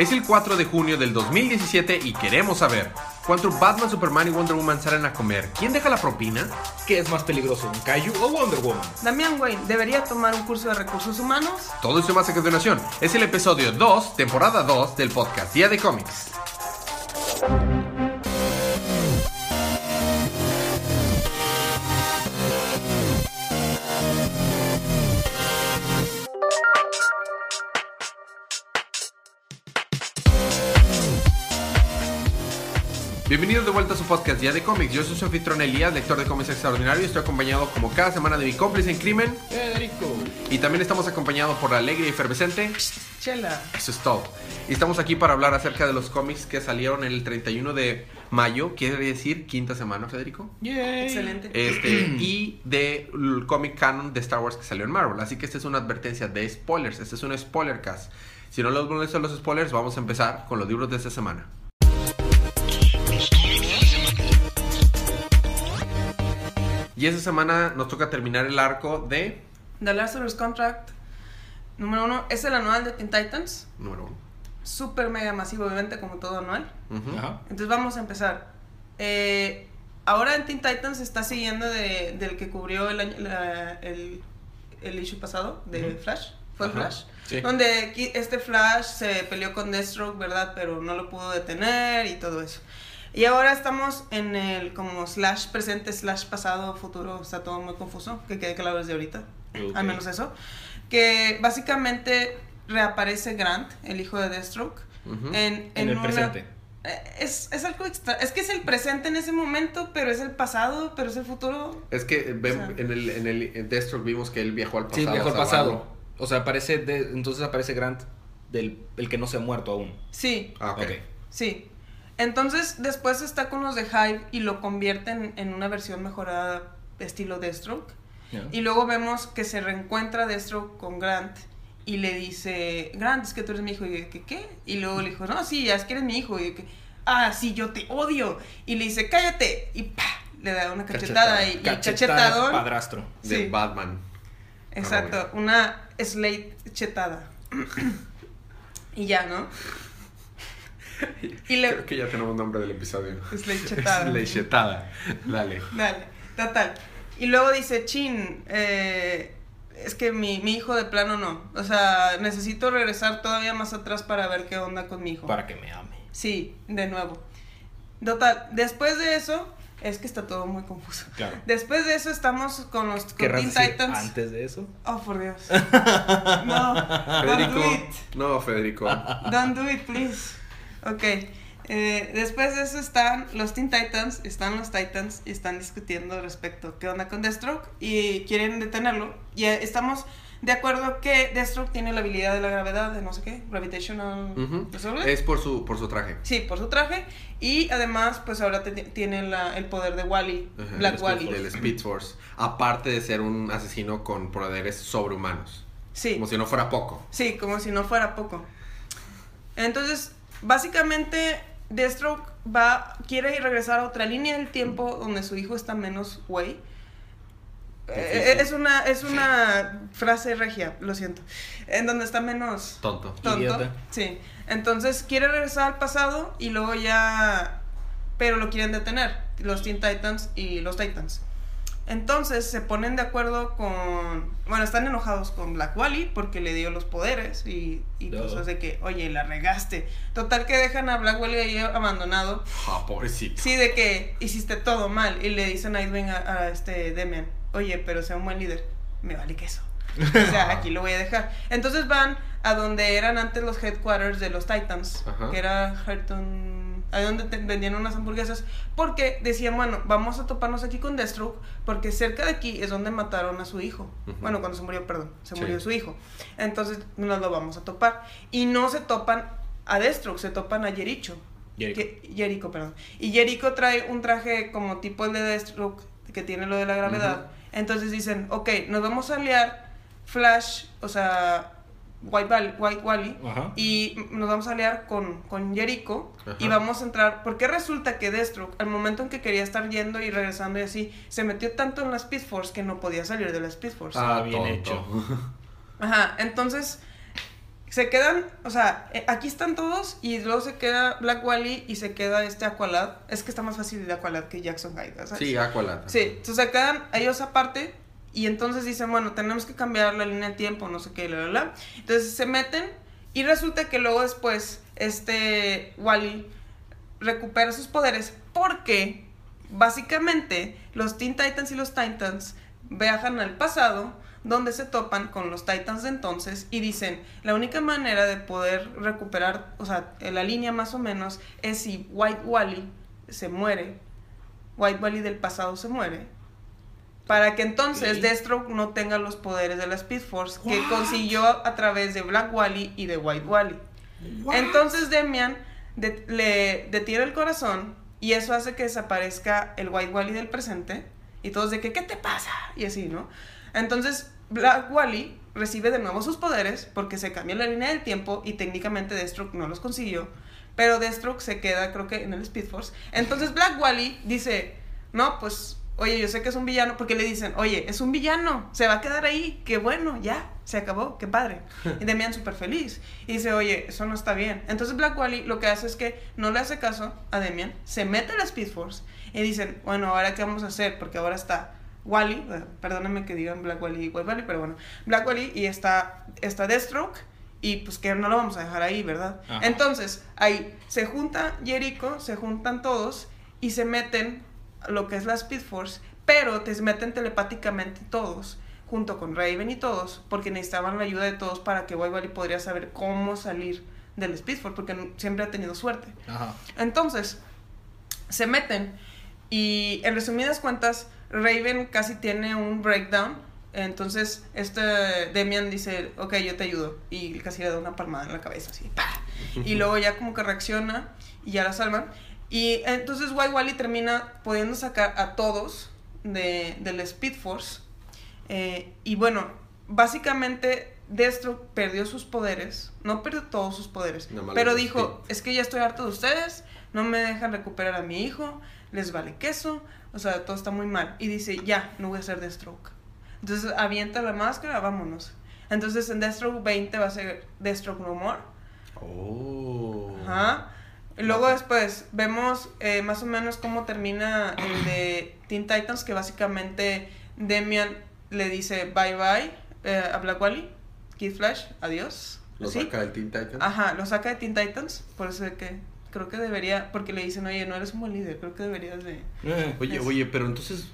Es el 4 de junio del 2017 y queremos saber, ¿cuánto Batman, Superman y Wonder Woman salen a comer? ¿Quién deja la propina? ¿Qué es más peligroso, un Kaiju o Wonder Woman? Damián Wayne debería tomar un curso de recursos humanos. Todo esto y más a continuación. Es el episodio 2, temporada 2 del podcast Día de Cómics. Bienvenidos de vuelta a su podcast Día de Cómics. Yo soy su anfitrión Elías, lector de cómics extraordinario y estoy acompañado como cada semana de mi cómplice en crimen. Federico. Y también estamos acompañados por la alegre y efervescente. Chela. Eso es todo. Y estamos aquí para hablar acerca de los cómics que salieron el 31 de mayo, quiere decir quinta semana, Federico. Yay. Excelente. Este, y del cómic canon de Star Wars que salió en Marvel. Así que esta es una advertencia de spoilers. Este es un spoiler cast. Si no les molestan los spoilers, vamos a empezar con los libros de esta semana. Y esta semana nos toca terminar el arco de The Lazarus Contract. Número uno, es el anual de Teen Titans. número uno. Súper mega masivo, obviamente, como todo anual. Entonces vamos a empezar. Eh, ahora en Teen Titans se está siguiendo de- del que cubrió el, año- la- el, el issue pasado de. Flash. ¿Fue Ajá. Flash? Sí. Donde este Flash se peleó con Deathstroke, ¿verdad? Pero no lo pudo detener y todo eso. Y ahora estamos en el como slash presente, slash pasado, futuro, está todo muy confuso, que quede claro desde ahorita, al menos eso. Que básicamente reaparece Grant, el hijo de Deathstroke, en, En el una- presente. eh, Es, es algo extra. Es que es el presente en ese momento, pero es el pasado, pero es el futuro. Es que ven- O sea- en el, en el en Deathstroke vimos que él viajó al pasado. Sí, viajó al pasado. O sea, aparece de- entonces aparece Grant del el que no se ha muerto aún. Sí, Ah, ok. Ok. sí. Entonces, después está con los de Hive y lo convierten en una versión mejorada estilo Deathstroke. Y luego vemos que se reencuentra Deathstroke con Grant y le dice, Grant, es que tú eres mi hijo. Y yo, ¿qué? ¿Qué? Y luego le dijo, no, sí, ya es que eres mi hijo. Y yo, que, ah, sí, yo te odio. Y le dice, cállate. Y pa, le da una cachetada. y, y Cachetada cachetadón. padrastro. De Sí. Batman. Exacto, una slate chetada. y ya, ¿no? Y le... Creo que ya tenemos nombre del episodio. Slate chetada. Lechetada. Dale. Dale, total. Y luego dice, chin, eh, es que mi, mi hijo de plano no. O sea, necesito regresar todavía más atrás para ver qué onda con mi hijo. Para que me ame. Sí, de nuevo. Total, después de eso, es que está todo muy confuso. Claro. Después de eso estamos con los con ¿Querrás Teen decir Titans. antes de eso? Oh, por Dios. No, don't Federico. do it. No, Federico. Don't do it, please. Ok. eh, después de eso están los Teen Titans, están los Titans y están discutiendo respecto a qué onda con Deathstroke y quieren detenerlo. Y eh, estamos de acuerdo que Deathstroke tiene la habilidad de la gravedad, de no sé qué, gravitational. Es por su, por su traje. Sí, por su traje. Y además, pues ahora te- tiene la- el poder de Wally, Black Wally. Del Speed Force. Aparte de ser un asesino con poderes sobrehumanos. Sí. Como si no fuera poco. Sí, como si no fuera poco. Entonces, básicamente, Deathstroke va, quiere ir regresar a otra línea del tiempo donde su hijo está menos güey. Eh, es una, es una frase regia, lo siento. En donde está menos Tonto. tonto. Idiota. Sí. Entonces quiere regresar al pasado y luego ya. Pero lo quieren detener. Los Teen Titans y los Titans. Entonces se ponen de acuerdo con. Bueno, están enojados con Black Wally porque le dio los poderes y, y No. cosas de que, oye, la regaste. Total que dejan a Black Wally ahí abandonado. Ah, pobrecito. Sí, de que hiciste todo mal. Y le dicen a Nightwing a, a este Demian, oye, pero sea un buen líder. Me vale queso. O sea, aquí lo voy a dejar. Entonces van a donde eran antes los headquarters de los Titans, Ajá. que era Harton, ahí donde te- vendían unas hamburguesas, porque decían, bueno, vamos a toparnos aquí con Deathstroke, porque cerca de aquí es donde mataron a su hijo. Bueno, cuando se murió, perdón, se Sí. murió su hijo. Entonces nos lo vamos a topar. Y no se topan a Deathstroke, se topan a Jericho. Jericho. Jericho, perdón. Y Jericho trae un traje como tipo el de Deathstroke, que tiene lo de la gravedad. Entonces dicen, ok, nos vamos a aliar Flash, o sea, White, Val- White Wally, Ajá. y nos vamos a aliar con, con Jericho Ajá. y vamos a entrar, porque resulta que Deathstroke, al momento en que quería estar yendo y regresando y así, se metió tanto en la Speed Force que no podía salir de la Speed Force. Ah, bien tonto. hecho. Ajá, entonces se quedan, o sea, eh, aquí están todos y luego se queda Black Wally y se queda este Aqualad. Es que está más fácil de Aqualad que Jackson Hyde, ¿sabes? Sí, Aqualad. Sí, entonces se quedan ellos aparte y entonces dicen, bueno, tenemos que cambiar la línea de tiempo, no sé qué, la, la, la. Entonces se meten y resulta que luego después este Wally recupera sus poderes porque básicamente los Teen Titans y los Titans viajan al pasado donde se topan con los Titans de entonces y dicen, la única manera de poder recuperar, o sea, la línea más o menos, es si White Wally se muere, White Wally del pasado se muere, para que entonces Ok. Deathstroke no tenga los poderes de la Speed Force que consiguió a través de Black Wally y de White Wally. Entonces Demian de- le detiene el corazón y eso hace que desaparezca el White Wally del presente y todos de que, ¿qué te pasa? Y así, ¿no? Entonces Black Wally recibe de nuevo sus poderes porque se cambia la línea del tiempo y técnicamente Deathstroke no los consiguió. Pero Deathstroke se queda, creo que, en el Speed Force. Entonces Black Wally dice, no, pues, oye, yo sé que es un villano, porque le dicen, oye, es un villano, se va a quedar ahí, qué bueno, ya, se acabó, qué padre. Y Demian súper feliz. Y dice, oye, eso no está bien. Entonces Black Wally lo que hace es que no le hace caso a Demian, se mete a la Speed Force y dicen, bueno, ahora qué vamos a hacer, porque ahora está Wally, eh, perdónenme que digan Black Wally y White Wally, pero bueno, Black Wally y está, está Deathstroke. Y pues que no lo vamos a dejar ahí, ¿verdad? Ajá. Entonces, ahí se junta Jericho, se juntan todos y se meten lo que es la Speed Force, pero te meten telepáticamente todos, junto con Raven y todos, porque necesitaban la ayuda de todos para que Wally podría saber cómo salir del Speed Force, porque siempre ha tenido suerte. Ajá. Entonces, se meten y en resumidas cuentas, Raven casi tiene un breakdown. Entonces, este Demian dice, ok, yo te ayudo. Y casi le da una palmada en la cabeza, así, ¡pa! Y luego ya como que reacciona y ya la salvan. Y entonces White Wally termina pudiendo sacar a todos de, del Speed Force. Eh, y bueno, básicamente Destro perdió sus poderes. No perdió todos sus poderes. Pero dijo, es que ya estoy harto de ustedes. No me dejan recuperar a mi hijo. Les vale queso. O sea, todo está muy mal. Y dice, ya, no voy a ser Deathstroke. Entonces avienta la máscara, vámonos. Entonces en Deathstroke 20 va a ser Deathstroke No More. Oh. Ajá. Y luego después vemos eh, más o menos cómo termina el de Teen Titans, que básicamente Demian le dice bye bye eh, a Black Wally, Kid Flash, adiós. Lo ¿Sí? saca del Teen Titans. Ajá, lo saca de Teen Titans, por eso de que creo que debería, porque le dicen, oye, no eres un buen líder, creo que deberías de... Eh, Oye, Es- oye, pero entonces,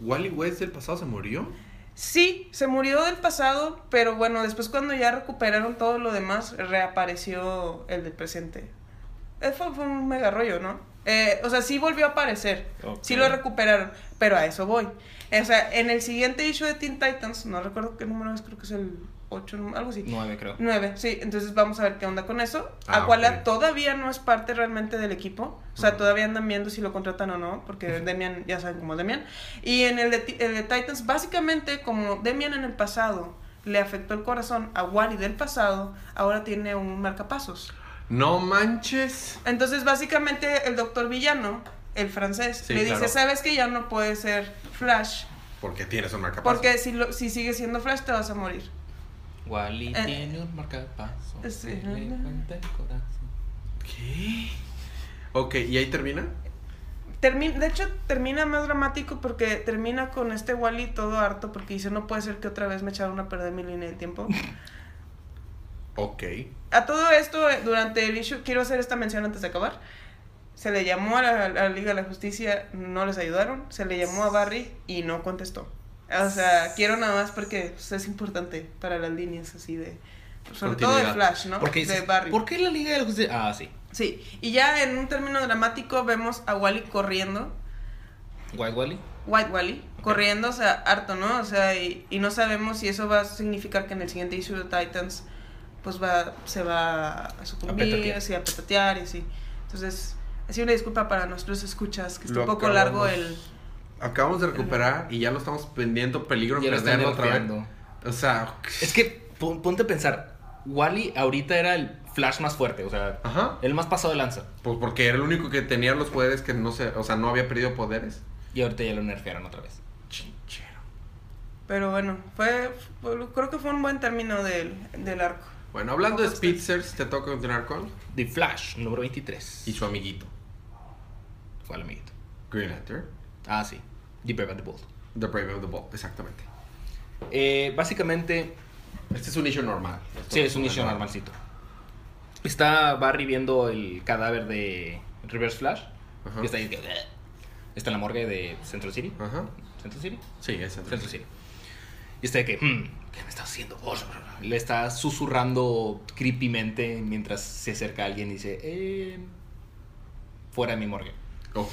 ¿Wally West del pasado se murió? Sí, se murió del pasado, pero bueno, después cuando ya recuperaron todo lo demás, reapareció el del presente. Fue, fue un mega rollo, ¿no? Eh, o sea, sí volvió a aparecer, sí lo recuperaron, pero a eso voy. O sea, en el siguiente issue de Teen Titans, no recuerdo qué número es, creo que es el 8, algo así. Nueve, creo. 9, sí, entonces vamos a ver qué onda con eso. Ah, todavía no es parte realmente del equipo. O sea, todavía andan viendo si lo contratan o no, porque Demian, ya saben cómo es Demian. Y en el de, el de Titans, básicamente, como Demian en el pasado le afectó el corazón a Wally del pasado, ahora tiene un marcapasos. No manches. Entonces, básicamente, el doctor villano, el francés, Sí, le dice, claro. sabes que ya no puede ser Flash, Porque tienes un marcapasos. porque si, lo, si sigues siendo Flash te vas a morir. Wally Eh, tiene un marcapaso. sí. que le el corazón. ¿Qué? Ok, ¿y ahí termina? Termi- de hecho, termina más dramático porque termina con este Wally todo harto porque dice, no puede ser que otra vez me echaron a perder mi línea de tiempo. Ok. a todo esto, eh, durante el issue, quiero hacer esta mención antes de acabar. Se le llamó a la, a la Liga de la Justicia, no les ayudaron. Se le llamó a Barry y no contestó. O sea, quiero nada más porque pues, es importante para las líneas así de... Sobre todo de. Flash, ¿no? Porque de Barry. ¿Por qué la Liga de la Justicia? Ah, sí. Sí, y ya en un término dramático vemos a Wally corriendo White Wally. White Wally corriendo, o sea, harto, ¿no? O sea, y, y no sabemos si eso va a significar que en el siguiente issue de Titans, pues va, se va a sucumbir, petatear. así, a petatear y así. Entonces, así una disculpa para nuestros escuchas, que está Lo un poco acabamos- largo el... Acabamos de recuperar y ya lo estamos pendiendo peligro Ya perderlo otra vez. O sea, Es que pon- ponte a pensar. Wally ahorita era el Flash más fuerte, o sea, ajá. el más pasado de lanza. Pues porque era el único que tenía los poderes que no se, o sea, no había perdido poderes. Y ahorita ya lo nerfearon otra vez. Chinchero. Pero bueno, fue, fue- creo que fue un buen término del, del arco. Bueno, hablando de Pocos Spitzers, te toca continuar con. The Flash, número 23. Y su amiguito, ¿Cuál amiguito? Green Lantern. Ah, sí. The Brave and the Bold. The Brave of the Bold, exactamente. Eh, básicamente, Este es un issue normal. Esto sí, es un issue normal. normalcito. Está Barry viendo el cadáver de Reverse Flash. Ajá. Y está ahí. Está en la morgue de Central City. Ajá. ¿Central City? Sí, es Central City. Y está de que, hmm, ¿qué me está haciendo? Le está susurrando creepymente mientras se acerca a alguien y dice, eh, fuera de mi morgue. Ok.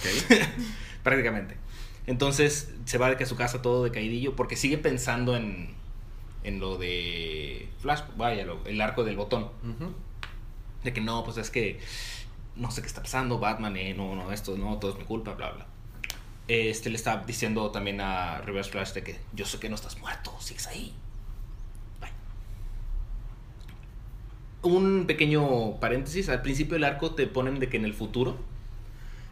Prácticamente. Entonces se va de que a su casa todo decaidillo porque sigue pensando en, en lo de Flash, vaya, lo- el arco del botón. De que no, pues es que no sé qué está pasando, Batman, eh, no, no, esto, no, todo es mi culpa, bla, bla. Este le está diciendo también a Reverse Flash de que yo sé que no estás muerto, sigues ahí. Un pequeño paréntesis, al principio del arco te ponen de que en el futuro,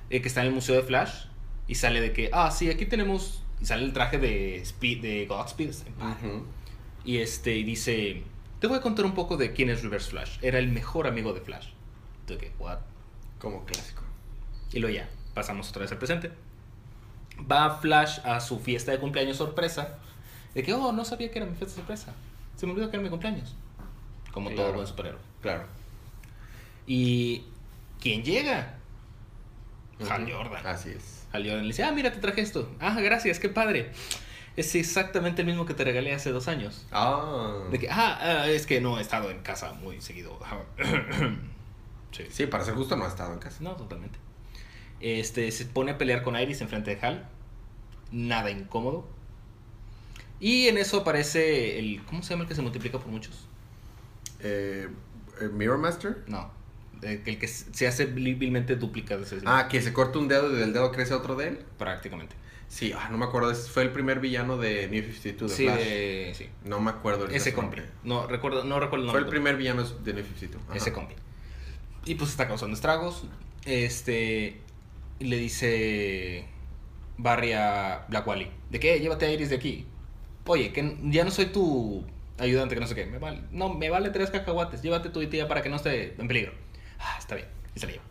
eh, que está en el Museo de Flash, y sale de que, ah, sí, aquí tenemos, y sale el traje de, Speed, de Godspeed. Ujú. Y este y dice, te voy a contar un poco de quién es Reverse Flash. Era el mejor amigo de Flash. De que, what? Como clásico. Y luego ya, pasamos otra vez al presente. Va Flash a su fiesta de cumpleaños sorpresa. De que, oh, no sabía que era mi fiesta sorpresa. Se me olvidó que era mi cumpleaños. Como todo buen superhéroe. Claro. Y ¿quién llega? Hal. Jordan. Así es. Hal Jordan le dice, ah, mira, te traje esto. Ah, gracias, qué padre. Es exactamente el mismo que te regalé hace dos años. Ah. De que, ah, ah, es que no he estado en casa muy seguido. sí. Sí, para ser justo no ha estado en casa. No, totalmente. Este, se pone a pelear con Iris enfrente de Hal. Nada incómodo. Y en eso aparece el... ¿Cómo se llama el que se multiplica por muchos? Eh, eh, Mirror Master. No. de- El que se hace vilmente dúplica de ese Ah, que se corta un dedo y del dedo crece otro de él. Prácticamente. Sí, ah, no me acuerdo. Fue el primer villano de New 52 de Sí, Flash. de- sí. No me acuerdo. ahorita Ese compi. No recuerdo, no recuerdo el Fue nombre. el primer villano de New 52. Ajá. Ese compi. Y pues está causando estragos. Este. Le dice Barry a Black Wally. ¿De qué? Llévate a Iris de aquí. Oye, que ya no soy tu ayudante, que no sé qué. Me vale, no, me vale tres cacahuates. Llévate tu tía para que no esté en peligro. Ah, está bien. Y se la lleva.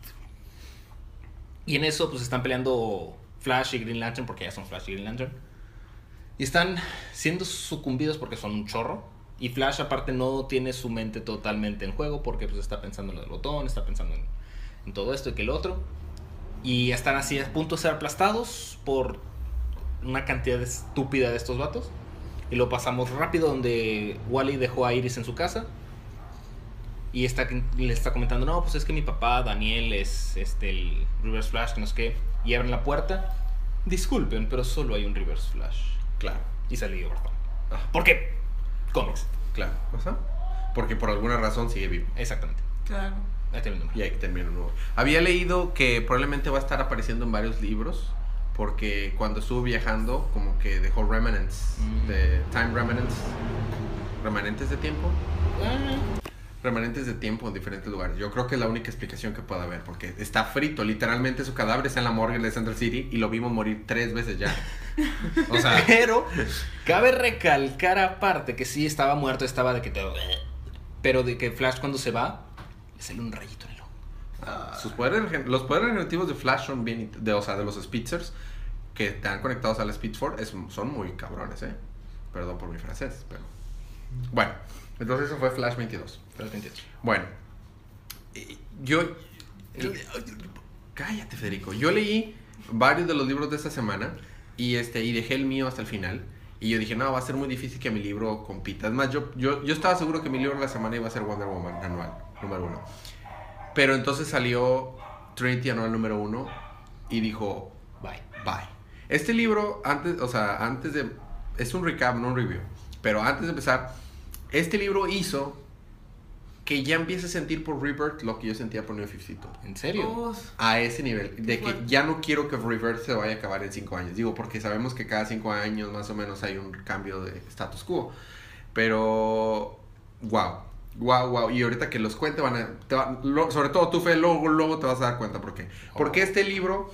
Y en eso, pues están peleando Flash y Green Lantern, porque ya son Flash y Green Lantern. Y están siendo sucumbidos porque son un chorro. Y Flash aparte no tiene su mente totalmente en juego porque pues está pensando en del botón, está pensando en, en todo esto y que el otro. Y están así a punto de ser aplastados por una cantidad estúpida de estos vatos. Y lo pasamos rápido donde Wally dejó a Iris en su casa. Y está, le está comentando, no, pues es que mi papá, Daniel, es este, el Reverse Flash, que no sé qué. Y abren la puerta. Disculpen, pero solo hay un Reverse Flash. Claro. Y salió. Ajá. ¿Por qué? Cómics. Claro. Ajá. Porque por alguna razón sigue vivo. Exactamente. Claro. Ahí está el número. Y hay que terminar uno nuevo. Había leído que probablemente va a estar apareciendo en varios libros. Porque cuando estuvo viajando, como que dejó remnants Mm. de time remnants. Remanentes de tiempo. Ah, Remanentes de tiempo en diferentes lugares. Yo creo que es la única explicación que puede haber. Porque está frito. Literalmente su cadáver está en la morgue de Central City. Y lo vimos morir tres veces ya. O sea, Pero cabe recalcar aparte que sí estaba muerto, estaba de que te... Pero de que Flash cuando se va, le sale un rayito en ojo. sus poderes, los poderes regenerativos de Flash son bien, de, o sea, de los Spitzers que están conectados al Speed Force es- son muy cabrones, eh. Perdón por mi francés, pero bueno, entonces eso fue Flash 22. Flash 28. Bueno, y- yo cállate Federico, yo leí varios de los libros de esta semana y este y dejé el mío hasta el final. Y yo dije, no, va a ser muy difícil que mi libro compita. Es más, yo, yo, yo estaba seguro que mi libro de la semana iba a ser Wonder Woman anual, número uno. Pero entonces salió Trinity anual número uno y dijo, Bye. bye. Este libro, antes, o sea, antes de... Es un recap, no un review. Pero antes de empezar, este libro hizo que ya empiece a sentir por Rebirth lo que yo sentía por New 52. ¿En serio? A ese nivel, de que ya no quiero que Rebirth se vaya a acabar en 5 años. Digo, porque sabemos que cada 5 años más o menos hay un cambio de status quo. Pero, wow, wow, wow. Y ahorita que los cuente, van a, te va- lo- sobre todo tú, Fe, luego, luego te vas a dar cuenta por qué. Porque este libro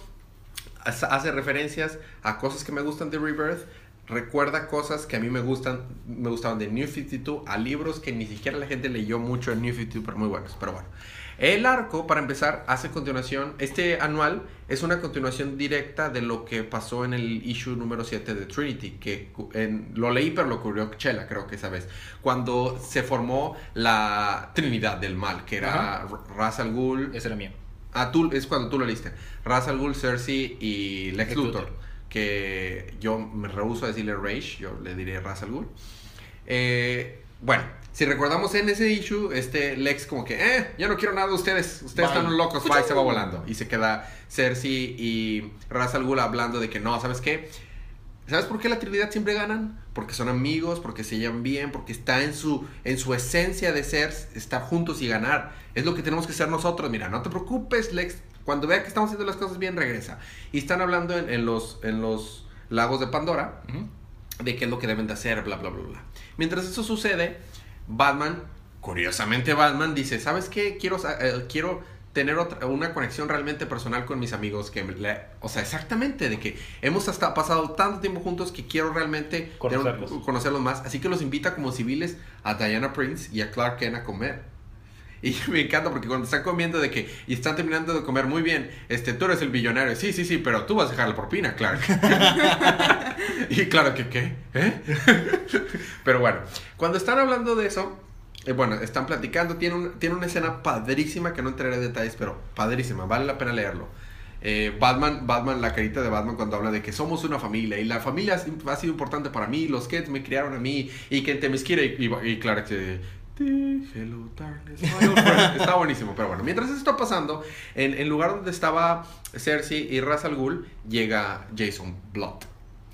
hace hace referencias a cosas que me gustan de Rebirth, recuerda cosas que a mí me gustan, me gustaban de New 52 a libros que ni siquiera la gente leyó mucho en New 52, pero muy buenos. Pero bueno, el arco, para empezar, hace continuación, este anual es una continuación directa de lo que pasó en el issue número 7 de Trinity, que en, lo leí pero lo ocurrió Chela, creo que esa vez, cuando se formó la Trinidad del Mal, que era Ra's al Ghul. Ese era mío. Ah, tú, es cuando tú lo leíste. Ra's al Ghul, Cersei y Lex, Lex Luthor. Luthor. Que yo me rehuso a decirle Rage, yo le diré Ra's al Ghul. Eh, bueno, si recordamos en ese issue, este Lex como que, eh, yo no quiero nada de ustedes, ustedes Bye. están locos, bye, se va volando. Y se queda Cersei y Ra's al Ghul hablando de que no, ¿sabes qué? ¿Sabes por qué la Trinidad siempre ganan? Porque son amigos, porque se llevan bien, porque está en su, en su esencia de ser, estar juntos y ganar. Es lo que tenemos que ser nosotros. Mira, no te preocupes, Lex. Cuando vea que estamos haciendo las cosas bien, regresa. Y están hablando en, en los, en los lagos de Pandora Ujú. De qué es lo que deben de hacer, bla, bla, bla, bla. Mientras eso sucede, Batman, curiosamente Batman, dice, ¿sabes qué? Quiero, eh, quiero tener otra, una conexión realmente personal con mis amigos. que me- le- O sea, exactamente, de que hemos hasta pasado tanto tiempo juntos que quiero realmente tener Conocerlos. conocerlos más. Así que los invita como civiles a Diana Prince y a Clark Kent a comer. Y me encanta porque cuando están comiendo de que y están terminando de comer muy bien, este, tú eres el billonario, sí, sí, sí, pero tú vas a dejar la propina, Clark. y claro que qué, ¿eh? pero bueno, cuando están hablando de eso, eh, bueno, están platicando, tiene, un- tiene una escena padrísima que no entraré en detalles, pero padrísima, vale la pena leerlo. Eh, Batman, Batman, la carita de Batman cuando habla de que somos una familia y la familia ha sido importante para mí, los kids me criaron a mí y que te me quiere y, y, y Clark se... Hello, darkness, my old friend". Está buenísimo, pero bueno, mientras eso está pasando, en el lugar donde estaba Cersei y Ra's al Ghul, llega Jason Blood.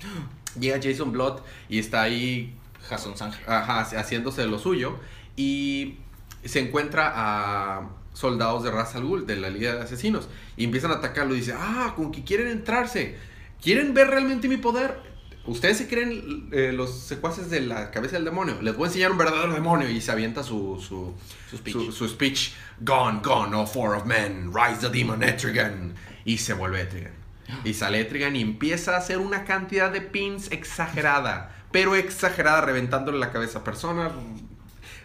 Llega Jason Blood y está ahí Jason Sange. ajá, haciéndose de lo suyo y se encuentra a soldados de Ra's al Ghul, de la Liga de Asesinos, y empiezan a atacarlo y dice, ah, como que quieren entrarse, quieren ver realmente mi poder. Ustedes se creen eh, los secuaces de la cabeza del demonio. Les voy a enseñar un verdadero demonio. Y se avienta su, su, Su speech. su- su speech. Gone, gone, all four of men. Rise the demon Etrigan. Y se vuelve Etrigan. Y sale Etrigan y empieza a hacer una cantidad de pins exagerada. Pero exagerada, reventándole la cabeza a personas.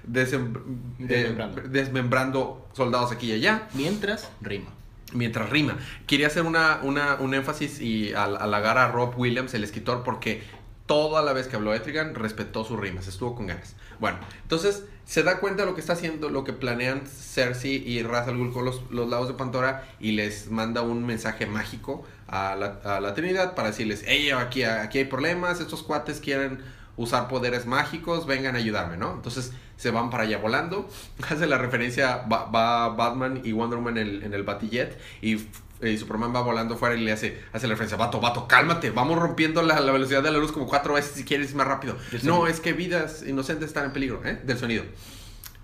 desem- eh, Desmembrando. desmembrando soldados aquí y allá Mientras, rima. Mientras rima. Quería hacer una, un énfasis y al- halagar a Rob Williams, el escritor, porque toda la vez que habló Etrigan respetó sus rimas, estuvo con ganas. Bueno, entonces se da cuenta de lo que está haciendo, lo que planean Cersei y Ra's al Ghul con los, los lados de Pandora y les manda un mensaje mágico a la, a la Trinidad para decirles, hey, aquí, aquí hay problemas, estos cuates quieren usar poderes mágicos, vengan a ayudarme, ¿no? Entonces se van para allá volando. Hace la referencia, va, va Batman y Wonder Woman en el, en el Batillet y, y Superman va volando fuera y le hace, hace la referencia, vato, vato, cálmate, vamos rompiendo la, la velocidad de la luz como cuatro veces si quieres más rápido. No, es que vidas inocentes están en peligro, ¿eh? Del sonido.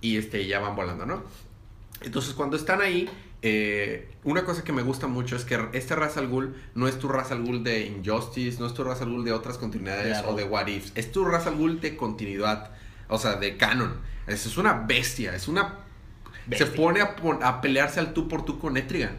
Y este, ya van volando, ¿no? Entonces, cuando están ahí, eh, una cosa que me gusta mucho es que este Ra's al Ghul no es tu Ra's al Ghul de Injustice, no es tu Ra's al Ghul de otras continuidades Claro. o de What Ifs. Es tu Ra's al Ghul de continuidad, o sea, de canon. Es, es una bestia, es una... Bestia. Se pone a, pelearse al tú por tú con Etrigan.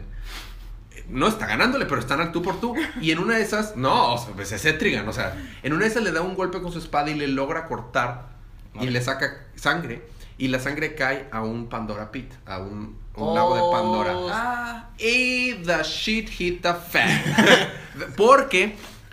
No está ganándole, pero están al tú por tú. Y en una de esas, no, o sea, pues es Etrigan. O sea, en una de esas le da un golpe con su espada y le logra cortar y le saca sangre. Y la sangre cae a un Pandora Pit, a un, un lago de Pandora. Oh. Ah, Y the shit hit the fan. Porque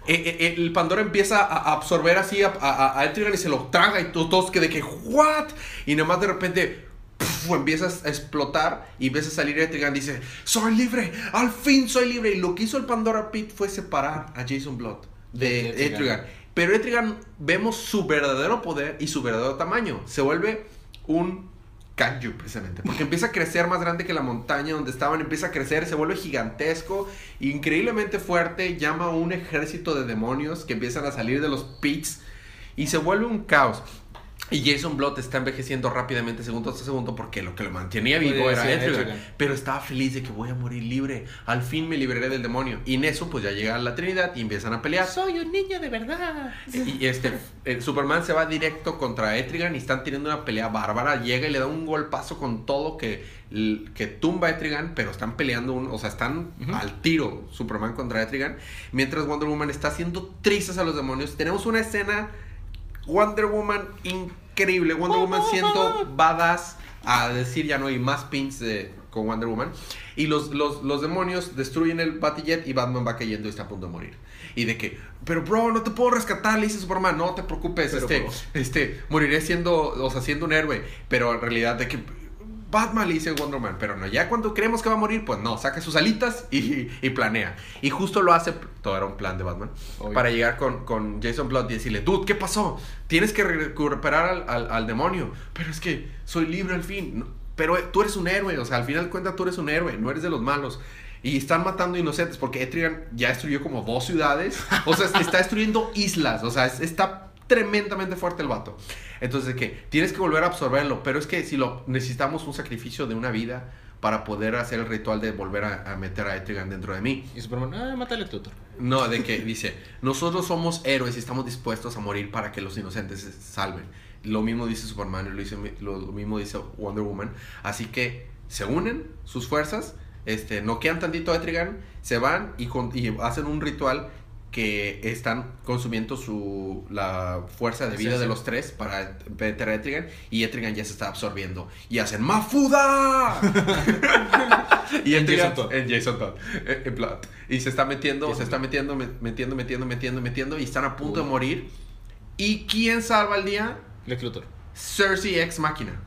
eh, eh, el Pandora empieza a absorber así a, a, a Etrigan y se lo traga y to- todos que de que, ¿what? Y nada más de repente pf, empiezas a explotar y ves a salir Etrigan y dice, soy libre, al fin soy libre. Y lo que hizo el Pandora Pit fue separar a Jason Blood de De Etrigan. Etrigan. Pero Etrigan vemos su verdadero poder y su verdadero tamaño. Se vuelve un kaiju precisamente. Porque empieza a crecer más grande que la montaña donde estaban. Empieza a crecer, se vuelve gigantesco, increíblemente fuerte. Llama a un ejército de demonios que empiezan a salir de los pits. Y se vuelve un caos. Y Jason Blood está envejeciendo rápidamente segundo tras segundo porque lo que lo mantenía vivo era Etrigan. Pero estaba feliz de que voy a morir libre. Al fin me libraré del demonio. Y en eso pues ya llega la Trinidad y empiezan a pelear. Soy un niño de verdad. Y este, el Superman se va directo contra Etrigan y están teniendo una pelea bárbara. Llega y le da un golpazo con todo que, que tumba a Etrigan, pero están peleando, un- o sea, están al tiro Superman contra Etrigan. Mientras Wonder Woman está haciendo trizas a los demonios. Tenemos una escena Wonder Woman increíble. Wonder Woman siendo badass a decir ya no hay más pins de- con Wonder Woman. Y los, los, los demonios destruyen el Batillet y Batman va cayendo y está a punto de morir. Y de que, pero bro, no te puedo rescatar, le dice Superman, no te preocupes, Pero, este, bro. este, moriré siendo, o sea, siendo un héroe. Pero en realidad de que Batman le dice Wonder Man, pero no, ya cuando creemos que va a morir, pues no, saca sus alitas y, y planea. Y justo lo hace, todo era un plan de Batman, Obvio. para llegar con, con Jason Blood y decirle, dude, ¿qué pasó? Tienes que recuperar al, al- al demonio. Pero es que soy libre al fin. No, pero tú eres un héroe, o sea, al final de cuentas tú eres un héroe, no eres de los malos. Y están matando inocentes porque Etrigan ya destruyó como dos ciudades. O sea, está destruyendo islas. O sea, es- está tremendamente fuerte el vato. Entonces, que tienes que volver a absorberlo. Pero es que si lo necesitamos un sacrificio de una vida para poder hacer el ritual de volver a, a meter a Etrigan dentro de mí. Y Superman, ah, mátale a Luthor. No, de que dice, nosotros somos héroes y estamos dispuestos a morir para que los inocentes se salven. Lo mismo dice Superman y lo, dice- lo, lo mismo dice Wonder Woman. Así que se unen sus fuerzas, este, noquean tantito a Etrigan, se van y, con- y hacen un ritual que están consumiendo su, la fuerza de vida Sí, de los tres para meter a Etrigan y Etrigan ya se está absorbiendo y hacen ¡Mafuda! y En Etrigan- Jason Todd. en Jason Todd, eh, en Blood. Y se está metiendo, Jason se está metiendo, me- metiendo, metiendo, metiendo, metiendo y están a punto de morir. ¿Y quién salva el día? Lex Luthor. Cersei ex máquina.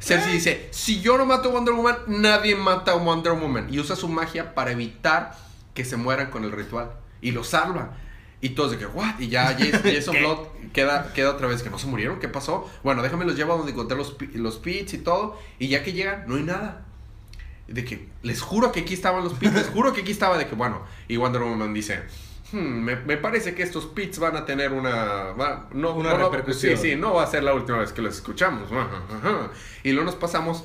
Cersei dice, si yo no mato a Wonder Woman, nadie mata a Wonder Woman. Y usa su magia para evitar que se mueran con el ritual. Y lo salva. Y todos de que, what? Y ya Jason. Blood queda, queda otra vez que no se murieron. ¿Qué pasó? Bueno, déjame los llevo a donde encontré los, los pits y todo. Y ya que llegan, no hay nada. De que, les juro que aquí estaban los pits. Les juro que aquí estaba de que, bueno. Y Wonder Woman dice, "Hmm, me, me parece que estos pits van a tener una... va- no, Una no va- repercusión. Sí, sí, no va a ser la última vez que los escuchamos. Ajá, ajá. Y luego nos pasamos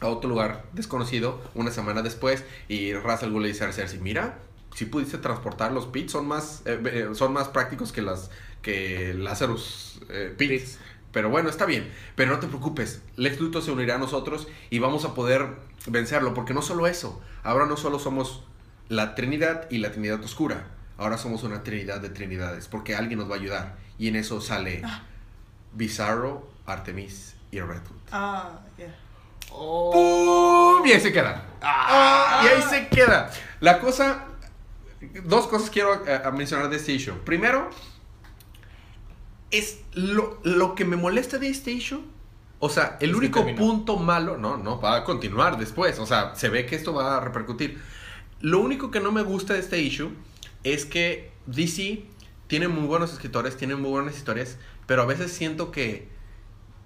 a otro lugar desconocido una semana después y Russell Gould le dice a Cersei, mira, si pudiste transportar los pits, son más, eh, son más prácticos que las que Lazarus eh, pits. Pits. Pero bueno, está bien. Pero no te preocupes. Lex Luthor se unirá a nosotros y vamos a poder vencerlo. Porque no solo eso. Ahora no solo somos la Trinidad y la Trinidad Oscura. Ahora somos una Trinidad de Trinidades. Porque alguien nos va a ayudar. Y en eso sale Bizarro, Artemis y Red Hood. Ah, ya. ¡Pum! Y ahí se queda. Ah, y ahí se queda. La cosa. Dos cosas quiero eh, mencionar de este issue. Primero, es lo, lo que me molesta de este issue. O sea, el Es único punto malo. No, no, va a continuar después. O sea, se ve que esto va a repercutir. Lo único que no me gusta de este issue es que DC tiene muy buenos escritores, tiene muy buenas historias, pero a veces siento que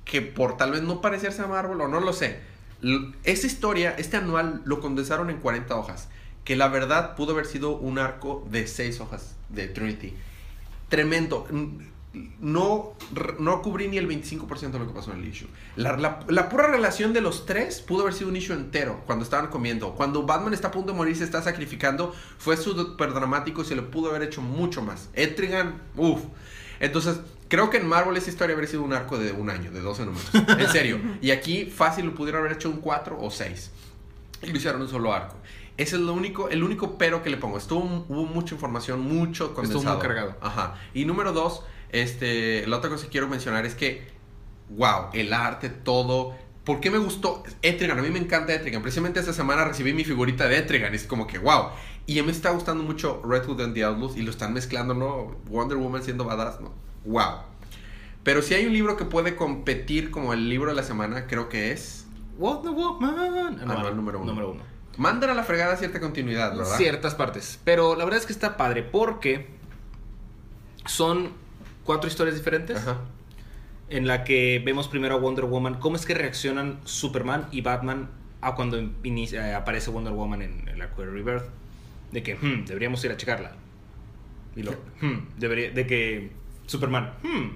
que por tal vez no parecerse a Marvel o no lo sé. Esa historia, este anual, lo condensaron en 40 hojas. Que la verdad pudo haber sido un arco de 6 hojas de Trinity. Tremendo. No, no cubrí ni el 25% de lo que pasó en el issue. La, la- la pura relación de los tres pudo haber sido un issue entero cuando estaban comiendo. Cuando Batman está a punto de morir, se está sacrificando, fue súper dramático y se le pudo haber hecho mucho más. Etrigan, uff. Entonces, creo que en Marvel esa historia habría sido un arco de un año, de 12 números. En serio. Y aquí fácil lo pudieron haber hecho un 4 o 6. Y lo hicieron un solo arco. Ese es lo único, el único pero que le pongo. Estuvo, hubo mucha información, mucho condensado. muy cargado. Ajá. Y número dos, este, la otra cosa que quiero mencionar es que, wow, el arte, todo. ¿Por qué me gustó Etrigan? A mí me encanta Etrigan. Precisamente esta semana recibí mi figurita de Etrigan. Es como que, wow. Y a mí me está gustando mucho Red Hood and the Outlaws. Y lo están mezclando, ¿no? Wonder Woman siendo badass, ¿no? Wow. Pero si hay un libro que puede competir como el libro de la semana, creo que es... Wonder Woman. Anual número uno. Número uno. Mandan a la fregada cierta continuidad, ¿verdad? Ciertas partes. Pero la verdad es que está padre porque son cuatro historias diferentes. Ajá. En la que vemos primero a Wonder Woman. ¿Cómo es que reaccionan Superman y Batman a cuando inicia- eh, aparece Wonder Woman en, en la Queer Rebirth? De que, hmm, deberíamos ir a checarla. Y lo, hmm, debería, de que Superman, hmm,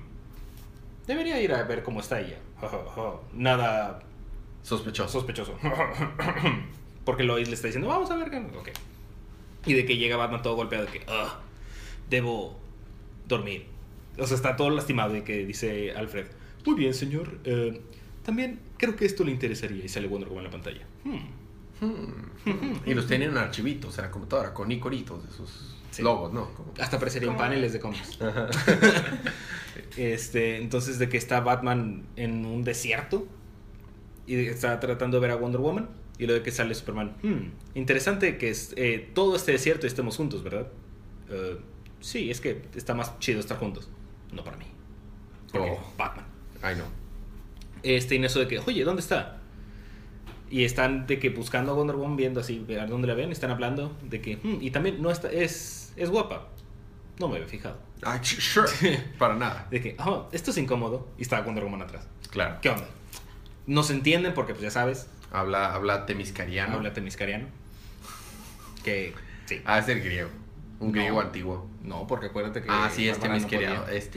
debería ir a ver cómo está ella. Nada Sospechoso. sospechoso. Porque Lois le está diciendo, vamos a ver qué. Ok. Y de que llega Batman todo golpeado, de que, "Ah, debo dormir. O sea, está todo lastimado y que dice Alfred, muy bien, señor. eh, también creo que esto le interesaría. Y sale Wonder Woman en la pantalla. Hmm. Hmm. Y los tenían en archivitos en la computadora con iconitos de sus Sí. logos, ¿no? Como- Hasta aparecerían paneles de cómics. este, entonces de que está Batman en un desierto y está tratando de ver a Wonder Woman y luego de que sale Superman. "Hmm, interesante que es, eh, todo este desierto y estemos juntos, ¿verdad? "Eh, sí, es que está más chido estar juntos. No para mí. Porque Oh. Batman. Ay, no. Este, y en eso de que, oye, ¿dónde está? Y están de que buscando a Wonder Woman, viendo así, a dónde la ven, están hablando de que, "Hmm, y también no está, es, es guapa. No me había fijado. Ay, sh- sure. Para nada. De que, oh, esto es incómodo. Y está Wonder Woman atrás. Claro. ¿Qué onda? No se entienden porque, pues ya sabes, Habla, habla temiscariano. habla temiscariano. Que, sí. Ah, es el griego. Un No. griego antiguo. No, porque acuérdate que. Ah, sí, es Bárbara no es.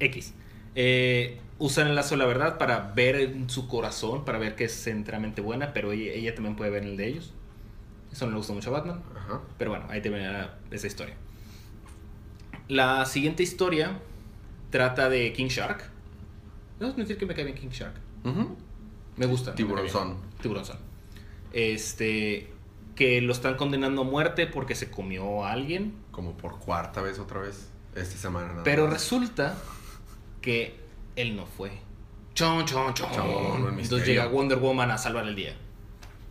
X. Eh, usan el lazo de la verdad para ver en su corazón, para ver que es enteramente buena, pero ella, ella también puede ver en el de ellos. Eso no le gusta mucho a Batman. Ajá. Pero bueno, ahí termina esa historia. La siguiente historia trata de King Shark. No es mentir que me cae bien King Shark. Me gusta. Tiburonzón. Tiburonzón. Este. Que lo están condenando a muerte porque se comió a alguien. Como por cuarta vez otra vez. Esta semana nada Pero más. resulta que él no fue. Chon, chon, chon. Chon, Entonces llega Wonder Woman a salvar el día.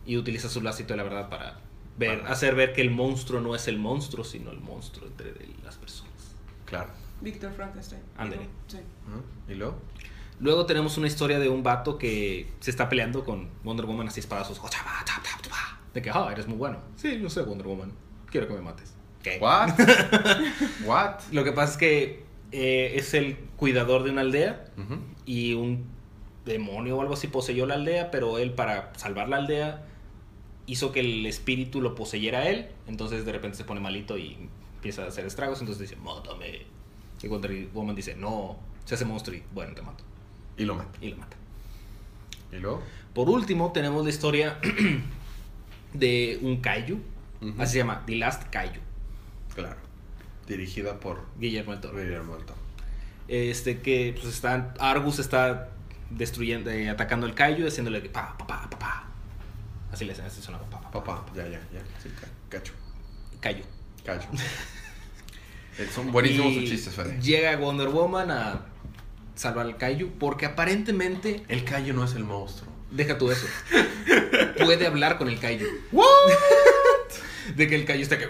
Y utiliza su lacito de la verdad para ver, hacer ver que el monstruo no es el monstruo, sino el monstruo entre las personas. Claro. Víctor Frankenstein. Ándale. Sí. Ajá. ¿Y luego? Luego tenemos una historia de un vato que se está peleando con Wonder Woman así espadazos. De que, ah, eres muy bueno. Sí, yo soy Wonder Woman. Quiero que me mates. ¿Qué? What? What? Lo que pasa es que eh, es el cuidador de una aldea y un demonio o algo así poseyó la aldea, pero él para salvar la aldea hizo que el espíritu lo poseyera a él, entonces de repente se pone malito y empieza a hacer estragos, entonces dice, mátame. Y Wonder Woman dice, no, se hace monstruo y bueno, te mato. Y lo mata. Y lo mata. ¿Y luego? Por último, tenemos la historia de un kaiju, así se llama, The Last Kaiju, Claro. Dirigida por Guillermo del Toro. Guillermo del Toro. Este que pues están Argus está destruyendo eh, atacando al Kaiju haciéndole que pa pa pa pa pa. Así le hacen, así suena pa pa pa. Papá, ya, ya, ya. Sí, ca- cacho. Kaiju. Cacho. Eh, Son buenísimos sus chistes, Fede. Llega Wonder Woman a salvar al Kaiju porque aparentemente El callo no es el monstruo. deja tú eso. Puede hablar con el Kaiju. De que el Kaiju está que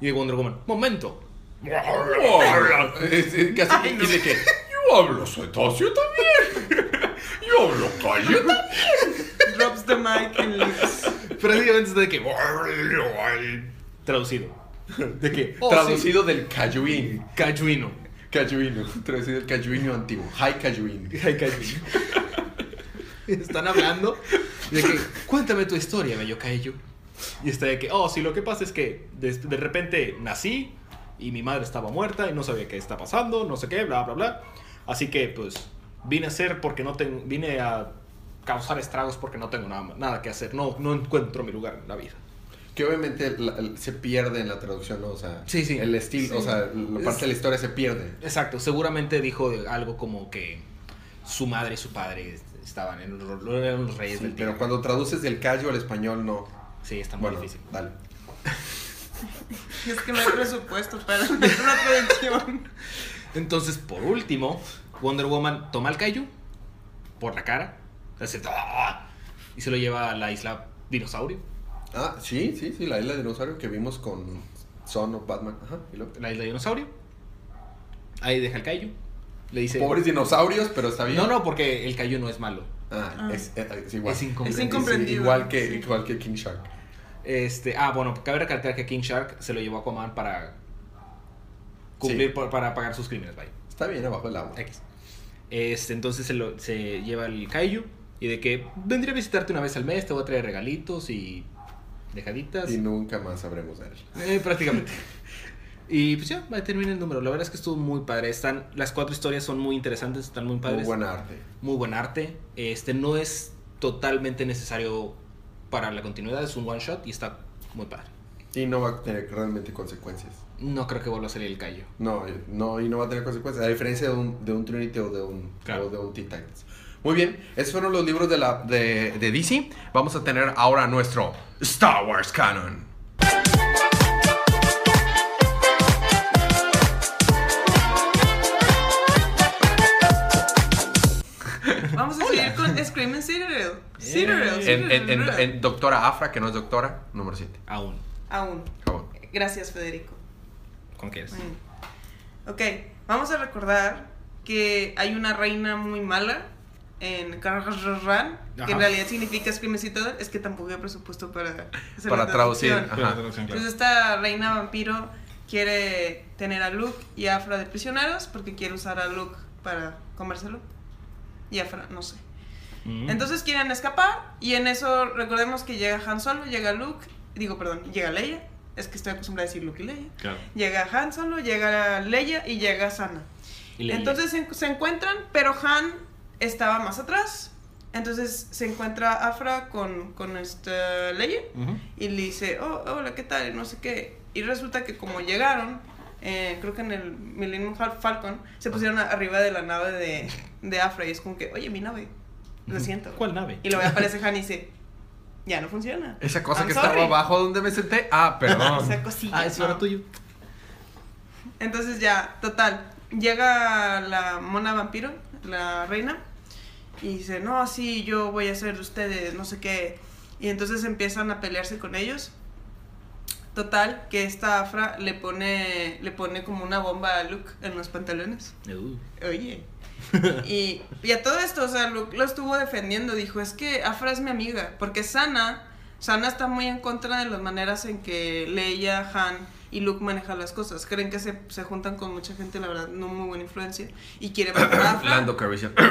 y de Wonder Woman, "Momento." Es- es casi que dice que yo hablo cetáceo también. Yo hablo callo también. Drops the mic and leaves. Prácticamente está de que traducido. De que oh, Traducido del cayuín. sí, Kajuino. Cayuino. Traducido del cayuino antiguo. High cayuín. Ay, Kaiju. Están hablando de que, cuéntame tu historia, bello Kaiju. Y está de que, oh, sí, lo que pasa es que de, de repente nací y mi madre estaba muerta y no sabía qué está pasando, no sé qué, bla, bla, bla. Así que, pues, vine a ser porque no tengo, vine a causar estragos porque no tengo nada, nada que hacer, no, no encuentro mi lugar en la vida. Que obviamente la- se pierde en la traducción, ¿no? O sea, Sí, sí. el estilo, o sea, la parte de la historia se pierde. Exacto, seguramente dijo algo como que su madre y su padre estaban en los, eran los reyes Sí, del pero cuando traduces del callo al español, no. Sí, está muy Bueno, difícil. dale. Es que no hay presupuesto para hacer una producción. Entonces, por último, Wonder Woman toma al Kaiju por la cara hace ¡ah! y se lo lleva a la isla dinosaurio. Ah, sí, sí, sí, la isla de dinosaurio que vimos con Son of Batman. Ajá, y luego. La isla dinosaurio. Ahí deja el Kaiju. Le dice... Pobres dinosaurios, pero está bien. No, no, porque el Kaiju no es malo. Ah, Ah. Es, es- es igual. Es incomprendido. Es incomprendido. igual, que, Sí. igual que King Shark. Este, ah, bueno, cabe recalcar que King Shark se lo llevó a Aquaman para cumplir, Sí. por- para pagar sus crímenes, vaya. Está bien abajo del agua. X. Este, entonces se, lo- se lleva el Kaiju y de que vendría a visitarte una vez al mes, te voy a traer regalitos y dejaditas. Y nunca más sabremos de él. Eh, prácticamente. Y pues ya, termina el número. La verdad es que estuvo muy padre. Están, las cuatro historias son muy interesantes, están muy padres. Muy buena arte. Muy buen arte. Este no es totalmente necesario para la continuidad, es un one shot y está muy padre. Y no va a tener realmente consecuencias. No creo que vuelva a salir el callo. No, eh, no, y no va a tener consecuencias. A diferencia de un, de un Trinity o de un, Claro. o de un Teen Titans. Muy bien, esos fueron los libros de, la, de, de DC. Vamos a tener ahora nuestro Star Wars Canon. Vamos a seguir con Screaming Citadel. Citadel. En, en, en, Citadel. en Doctora Afra, que no es doctora, número 7. Aún. Aún. Gracias, Federico. ¿Con qué es? Mm. Ok, vamos a recordar que hay una reina muy mala en Karran, que en realidad significa Screaming Citadel, es que tampoco hay presupuesto para hacer Para la traducir. traducción. Ajá. Entonces esta reina vampiro quiere tener a Luke y a Afra de prisioneros porque quiere usar a Luke para comérselo. Y Afra, no sé. Mm. Entonces quieren escapar y en eso recordemos que llega Han Solo, llega Luke, digo perdón, llega Leia, es que estoy acostumbrada a decir Luke y Leia. Claro. Llega Han Solo, llega Leia y llega Sana. Y Leia. Entonces se, se encuentran, pero Han estaba más atrás. Entonces se encuentra Afra con, con esta y le dice, oh, hola, ¿qué tal? Y no sé qué. Y resulta que como llegaron, eh, creo que en el Millennium Fal- Falcon, se pusieron arriba de la nave de, de Afra y es como que, oye, mi nave, lo siento. ¿Cuál nave? Y luego aparece Han y dice, ya no funciona. Esa cosa I'm que sorry. estaba abajo donde me senté. Ah, perdón. Esa cosilla. Ah, eso era no. tuyo. Entonces ya, total, llega la mona vampiro, la reina, y dice, no, sí, yo voy a ser de ustedes, no sé qué. Y entonces empiezan a pelearse con ellos. Total, que esta Afra le pone, le pone como una bomba a Luke en los pantalones. Uh. Oye. Y, y a todo esto, o sea, Luke lo estuvo defendiendo. Dijo, es que Afra es mi amiga. Porque Sana, Sana está muy en contra de las maneras en que Leia, Han y Luke manejan las cosas. Creen que se, se juntan con mucha gente, la verdad, no muy buena influencia. Y quiere matar. Lando Calrissian.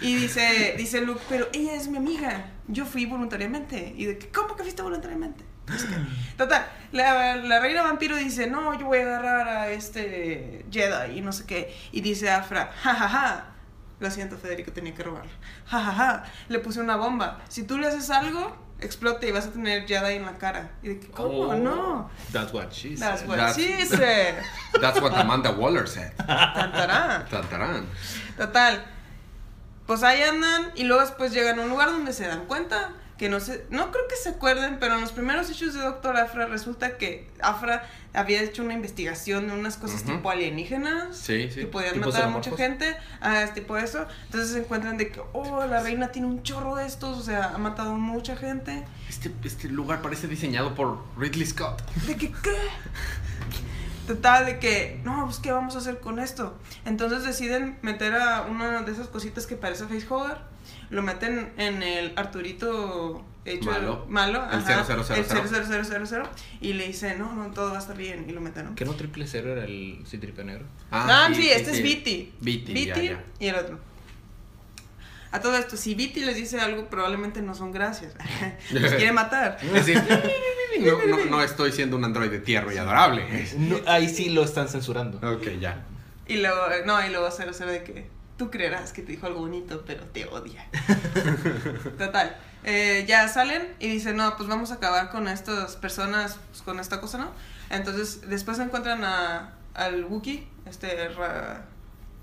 Y dice, dice Luke, pero ella es mi amiga. Yo fui voluntariamente. Y de que, ¿cómo que fuiste voluntariamente? Total, la, la reina vampiro dice, no, yo voy a agarrar a este Jedi y no sé qué. Y dice Afra, jajaja. Lo siento, Federico, tenía que robarlo. Jajaja, le puse una bomba. Si tú le haces algo, explota y vas a tener Jedi en la cara. Y de que, ¿cómo? Oh, No. That's what she That's said. what That's- she said. That's what Amanda Waller said. Tan, tarán. Tantarán. Total. Pues ahí andan y luego después llegan a un lugar donde se dan cuenta que no sé, no creo que se acuerden, pero en los primeros hechos de Doctor Afra resulta que Afra había hecho una investigación de unas cosas tipo alienígenas Sí, sí. que podían matar a mucha gente, ah, es tipo eso. Entonces se encuentran de que, oh, la reina tiene un chorro de estos, o sea, ha matado mucha gente. Este, este lugar parece diseñado por Ridley Scott. ¿De que qué? Total, de que, no, pues, ¿qué vamos a hacer con esto? Entonces deciden meter a una de esas cositas que parece facehugger, lo meten en el Arturito hecho Malo. malo El ajá, 0000. el 00000, y le dice, no, no, todo va a estar bien, y lo meten, ¿no? ¿Que no triple cero era el C-3PO negro? Ah, sí, este es Viti. Viti, ya, ya. y el otro. A todo esto, si Viti les dice algo, probablemente no son gracias. Los quiere matar. Es decir, no, no, no estoy siendo un androide tierno y adorable. No, ahí sí lo están censurando. Ok, ya. Y luego, no, y luego 00 de que tú creerás que te dijo algo bonito, pero te odia. Total. eh, ya salen y dicen, no, pues vamos a acabar con estas personas, pues, con esta cosa, ¿no? Entonces, después encuentran a, al Wookiee, este Ra-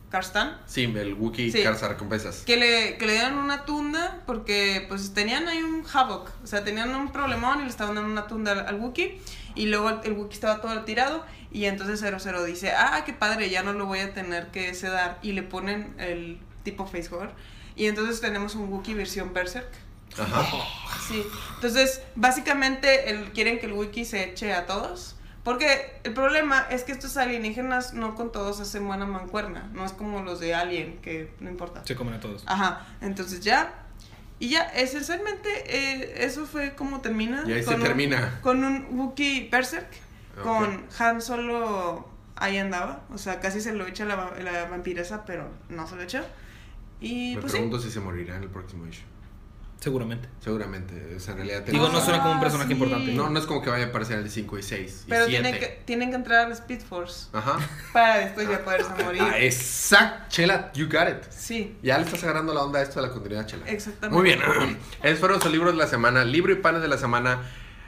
Karstan, Sí, el Wookiee Sí. Carza recompensas. que le, que le dieron una tunda porque pues tenían ahí un havoc, o sea, tenían un problemón y le estaban dando una tunda al, al Wookiee y luego el, el Wookiee estaba todo tirado y entonces 00 dice, ah, qué padre, ya no lo voy a tener que sedar y le ponen el tipo facehugger y entonces tenemos un Wookiee versión Berserk. Ajá. Sí, entonces básicamente el, quieren que el Wookiee se eche a todos. Porque el problema es que estos alienígenas no con todos hacen buena mancuerna. No es como los de Alien, que no importa. Se comen a todos. Ajá, entonces ya. Y ya, esencialmente, eh, eso fue como termina. Y ahí se con un- termina. con un Wookiee Berserk. Con Han solo ahí andaba. O sea, casi se lo echa la, la vampiresa, pero no se lo echó. Y Me pues sí. pregunto si se morirá en el próximo issue. Seguramente. Seguramente. O sea, en realidad Digo, no suena como un personaje sí. importante. No, no es como que vaya a aparecer el 5 y 6 y Pero 7. tienen que, tienen que entrar al Speed Force Ajá. para después ya poderse morir. Ah, exacto. Chela, you got it. Sí, Ya le estás agarrando la onda a esto de la continuidad, Chela. exactamente. Muy bien. Esos fueron los libros de la semana. Libro y panes de la semana.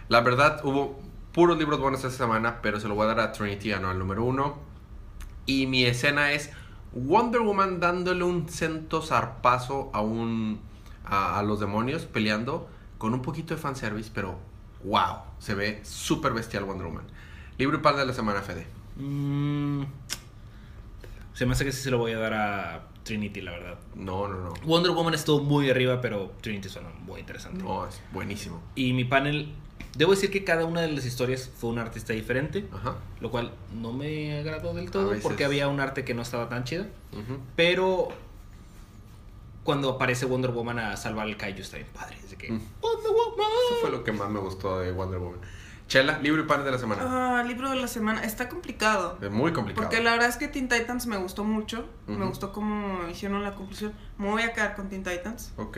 La verdad, hubo puros libros buenos esta semana, pero se lo voy a dar a Trinity anual número uno. Y mi escena es Wonder Woman dándole un cento zarpazo a un a, a los demonios peleando con un poquito de fanservice, pero wow, se ve súper bestial Wonder Woman. Libro y pan de la semana, Fede. Mm, se me hace que sí se lo voy a dar a Trinity, la verdad. No, no, no. Wonder Woman estuvo muy arriba, pero Trinity suena muy interesante. No, es buenísimo. Y mi panel, debo decir que cada una de las historias fue un artista diferente, Ajá. lo cual no me agradó del todo porque había un arte que no estaba tan chido. Pero cuando aparece Wonder Woman a salvar al Kaiju está bien padre. Que, Mm. Wonder Woman. Eso fue lo que más me gustó de Wonder Woman. Chela, libro y pan de la semana. Ah, libro de la semana. Está complicado. Es muy complicado. Porque la verdad es que Teen Titans me gustó mucho. Me gustó cómo hicieron la conclusión. Me voy a quedar con Teen Titans. Ok.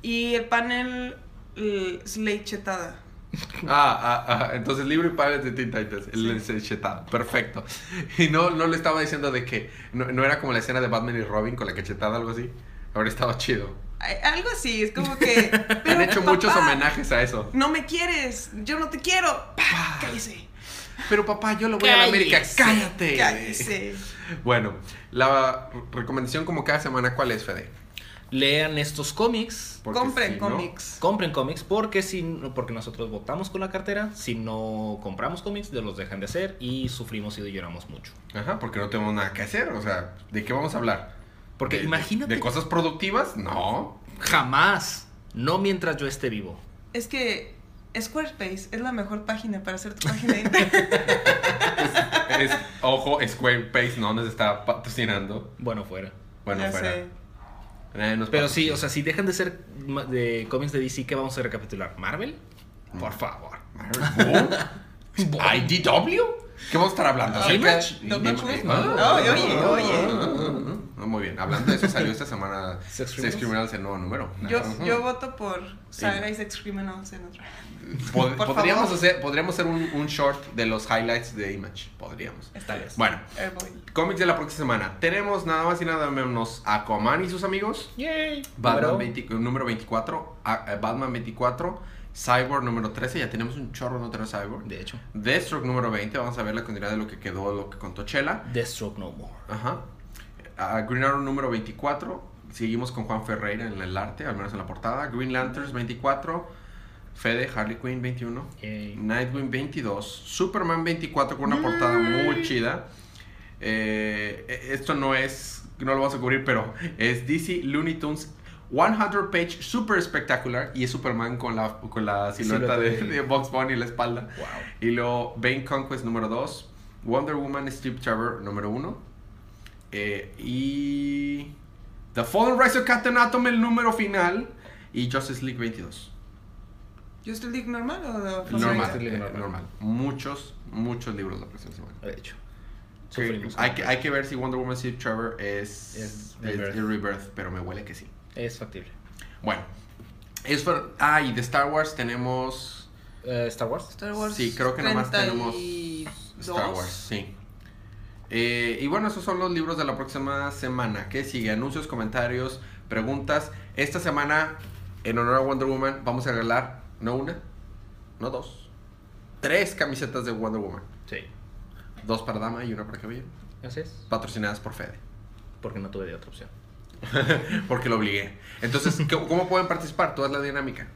Y el panel l- Slate Chetada. Ah, ah, ah, entonces libro y es de Teen Titans. El Sí. el chetado. Perfecto. Y no, no le estaba diciendo de que no, no era como la escena de Batman y Robin con la cachetada, algo así. Habría estado chido. Algo así, es como que. pero, Han hecho muchos homenajes a eso. No me quieres, yo no te quiero. ¡Pah! Cállese. Pero papá, yo lo voy a la América. Cállate. Cállese. Bueno, la recomendación como cada semana, ¿cuál es, Fede? Lean estos cómics. Porque Compren si no- cómics. Compren cómics porque si porque nosotros votamos con la cartera, si no compramos cómics, de los dejan de hacer y sufrimos y lloramos mucho. Ajá, porque no tenemos nada que hacer. O sea, ¿de qué vamos a hablar? Porque ¿De- imagínate ¿De cosas productivas? No. jamás, no mientras yo esté vivo. Es que Squarespace es la mejor página para hacer tu página de internet. Es, ojo, Squarespace no nos está patrocinando. Bueno, fuera. Bueno, Ya fuera. sé. Nadie nos Pero sí, o sea, si dejan de ser de cómics de DC, ¿qué vamos a recapitular? ¿Marvel? Mm. Por favor. ¿IDW? ¿Qué vamos a estar hablando? Ah, ¿Acerca de- Image. de- Image de- Plus, Ah, ¿no? Oye, oye, ah, ah, ah, Muy bien. Hablando de eso, salió esta semana Sex Sex Criminals. Criminals, el nuevo número. Yo, yo voto por Saga y Sex Criminals en otra. Pod- por podríamos, favor. hacer, podríamos hacer un, un short de los highlights de Image. Podríamos. Esta vez. Bueno, Eh, cómics de la próxima semana. Tenemos nada más y nada menos Aquaman y sus amigos. Yay. Batman Número- 20 número 24. a- eh, Batman 24. Cyborg número 13. Ya tenemos un chorro no tener Cyborg. De hecho, Deathstroke número 20. Vamos a ver la continuidad de lo que quedó, lo que contó Chela. Deathstroke No More. Ajá. A Green Arrow número 24. Seguimos con Juan Ferreira en el arte, al menos en la portada. Green Lanterns 24. Fede, Harley Quinn 21. Yay. Nightwing 22. Superman 24 con una portada muy chida. Eh, esto no es, no lo vamos a cubrir, pero es DC Looney Tunes 100 page super espectacular y es Superman con la, con la silueta Silueta de, de- Bugs Bunny en la espalda. Wow. Y luego Bane Conquest número 2, Wonder Woman Strip Trevor número 1 y The Fallen Rise of Captain Atom el número final y Justice League 22. ¿Justice League normal o de Normal, League eh, normal. normal. Muchos, muchos libros la próxima semana. De hecho. Que hay, que, hay que ver si Wonder Woman Steve Trevor es, Es es, Rebirth. es Rebirth, pero me huele que sí. Es factible. Bueno, es for- ah, y de Star Wars tenemos Eh, Star Wars. Star Wars. Sí, creo que nomás tenemos 32. Star Wars, sí. Eh, y bueno, esos son los libros de la próxima semana. ¿Qué sigue? Anuncios, comentarios, preguntas. Esta semana, en honor a Wonder Woman, vamos a regalar no una, no dos, tres camisetas de Wonder Woman. Sí. Dos para dama y una para caballero. Así es. Patrocinadas por Fede. Porque no tuve de otra opción. Porque lo obligué. Entonces, ¿cómo, cómo pueden participar? Toda la dinámica.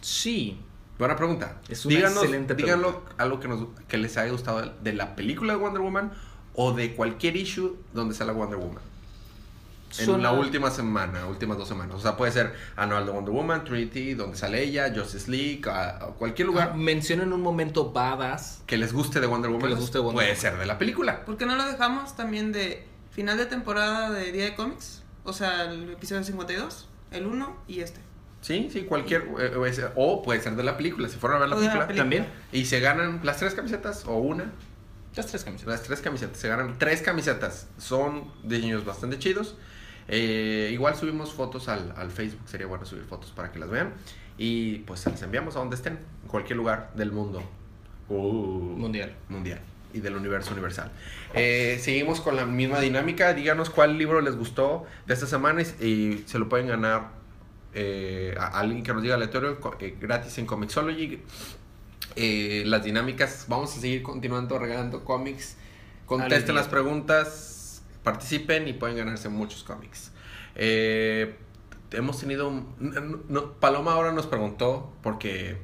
Sí. Buena pregunta. Es una díganos, excelente díganlo algo que, nos, que les haya gustado de- la película de Wonder Woman o de cualquier issue donde sale Wonder Woman. En Suena- la última semana, últimas dos semanas. O sea, puede ser anual de Wonder Woman, Trinity, donde sale ella, Justice League, a, a cualquier lugar Ah, Mencionen un momento badass. que les guste de Wonder Woman. les guste de Wonder puede Woman. ser de la película. ¿Por qué no lo dejamos también de final de temporada de Día de Cómics? O sea, el episodio 52, el 1 y este. Sí, sí, cualquier. eh, O puede ser de la película. Si fueron a ver la película, película. También. y se ganan las tres camisetas o una. Las tres camisetas. Las tres camisetas. Se ganan tres camisetas. Son diseños bastante chidos. Eh, igual subimos fotos al, al Facebook, sería bueno subir fotos para que las vean. Y pues se las enviamos a donde estén, en cualquier lugar del mundo. Uh, Mundial. mundial y del universo universal. Eh, seguimos con la misma dinámica. Díganos cuál libro les gustó de esta semana y, y se lo pueden ganar eh, a alguien que nos diga aleatorio eh, gratis en Comixology. Eh, las dinámicas, vamos a seguir continuando regalando cómics. Contesten las preguntas, participen y pueden ganarse muchos cómics. Eh, hemos tenido... no- Paloma ahora nos preguntó, porque,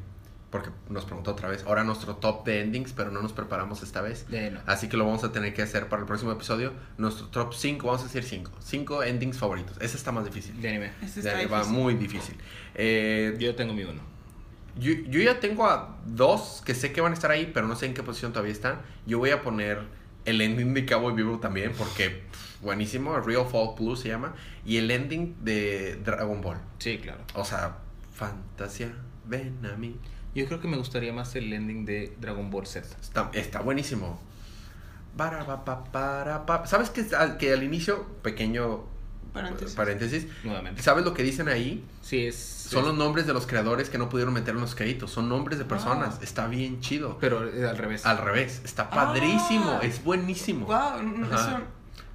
porque nos preguntó otra vez, ahora nuestro top de endings, pero no nos preparamos esta vez. De no. Así que lo vamos a tener que hacer para el próximo episodio. Nuestro top 5, vamos a decir 5. 5 endings favoritos. Ese está más difícil. De anime. Este Ya está va difícil. muy difícil. Eh, Yo tengo mi uno. yo, yo ya tengo a dos que sé que van a estar ahí, pero no sé en qué posición todavía están. Yo voy a poner el ending de Cowboy Vivo también, porque pff, buenísimo. Real Folk Blue se llama. Y el ending de Dragon Ball. Sí, claro. O sea, fantasía, ven a mí. Yo creo que me gustaría más el ending de Dragon Ball Z. Está, está buenísimo. ¿Sabes que, al- que al inicio, pequeño Paréntesis. paréntesis, Nuevamente. ¿sabes lo que dicen ahí? Sí, es. Son es- los nombres de los creadores que no pudieron meter en los créditos. Son nombres de personas. Ah. Está bien chido. Pero eh, al revés. Al revés. Está padrísimo. Ah. Es buenísimo. Wow, eso.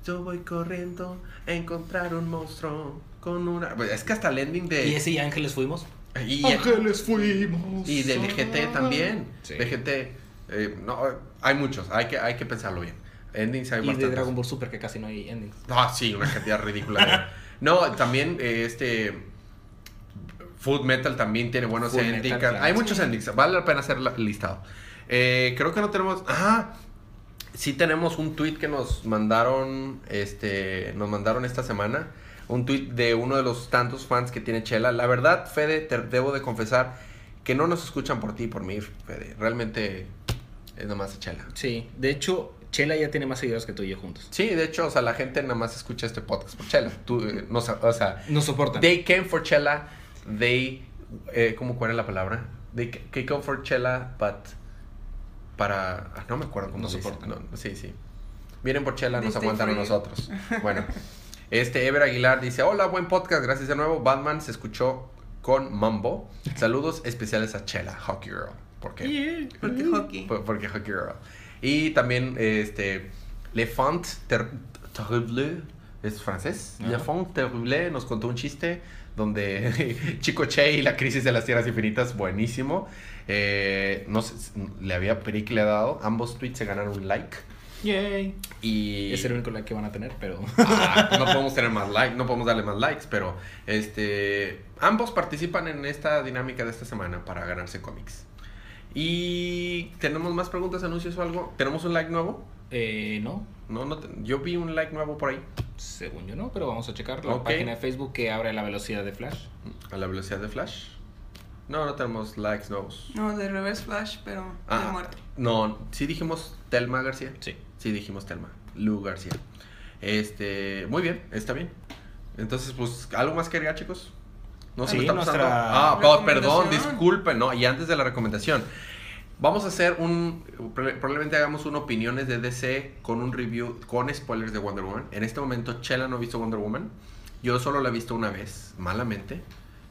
Yo voy corriendo a encontrar un monstruo con una... Pues es que hasta el ending de... ¿Y ese y Ángeles fuimos? Y- Ángeles fuimos. Y del GT también. Sí. De GT. eh, no, hay muchos. Hay que, hay que pensarlo bien. Endings hay Y de. Dragon Ball Super, que casi no hay endings. Ah, sí, una cantidad ridícula. de- No, también eh, este... Food Metal también tiene buenos Full endings. Metal, claro. Hay muchos endings. Vale la pena hacer listado. Eh, creo que no tenemos... Ajá. Sí tenemos un tweet que nos mandaron, este, nos mandaron esta semana. Un tweet de uno de los tantos fans que tiene Chela. La verdad, Fede, te debo de confesar que no nos escuchan por ti y por mí, Fede. Realmente es nomás Chela. Sí, de hecho, Chela ya tiene más seguidores que tú y yo juntos. Sí, de hecho, o sea, la gente nada más escucha este podcast por Chela. Tú, eh, no, o sea, Nos soportan. they came for Chela, they, eh, ¿cómo cuál es la palabra? They, ca- they come for Chela, but para, ah, no me acuerdo cómo Nos soportan. No, sí, sí. Vienen por Chela, They nos aguantan a nosotros. Bueno, este Ever Aguilar dice, hola, buen podcast, gracias de nuevo. Batman se escuchó con Mambo. Saludos especiales a Chela, Hockey Girl. ¿Por qué? Porque hockey. Por- Porque Hockey Girl. Y también, este, Le Font Ter- Terrible, es francés. Le Font Terrible nos contó un chiste donde Chico Che y la crisis de las tierras infinitas, buenísimo. Eh, no sé, le había le ha dado. Ambos tweets se ganaron un like. Yay. Y Es el único like que van a tener, pero. Ah, no podemos tener más likes, no podemos darle más likes, pero este ambos participan en esta dinámica de esta semana para ganarse cómics. Y tenemos más preguntas, anuncios o algo. ¿Tenemos un like nuevo? eh, no, No, no te- yo vi un like nuevo por ahí según yo no, pero vamos a checar la página de Facebook que abre a la velocidad de Flash. a la velocidad de Flash. No, no tenemos likes nuevos. No, de Reverse Flash, pero de Ah, muerte. no, sí dijimos Telma García. Sí. Sí, dijimos Telma. Lu García. Este, muy bien, está bien. Entonces, pues, ¿algo más que agregar, chicos? No se Sí, me está pasando. nuestra Ah, pa- perdón, disculpen, no, y antes de la recomendación. Vamos a hacer un. proba- Probablemente hagamos un opiniones de DC con un review con spoilers de Wonder Woman. En este momento, Chela no ha visto Wonder Woman. Yo solo la he visto una vez, malamente.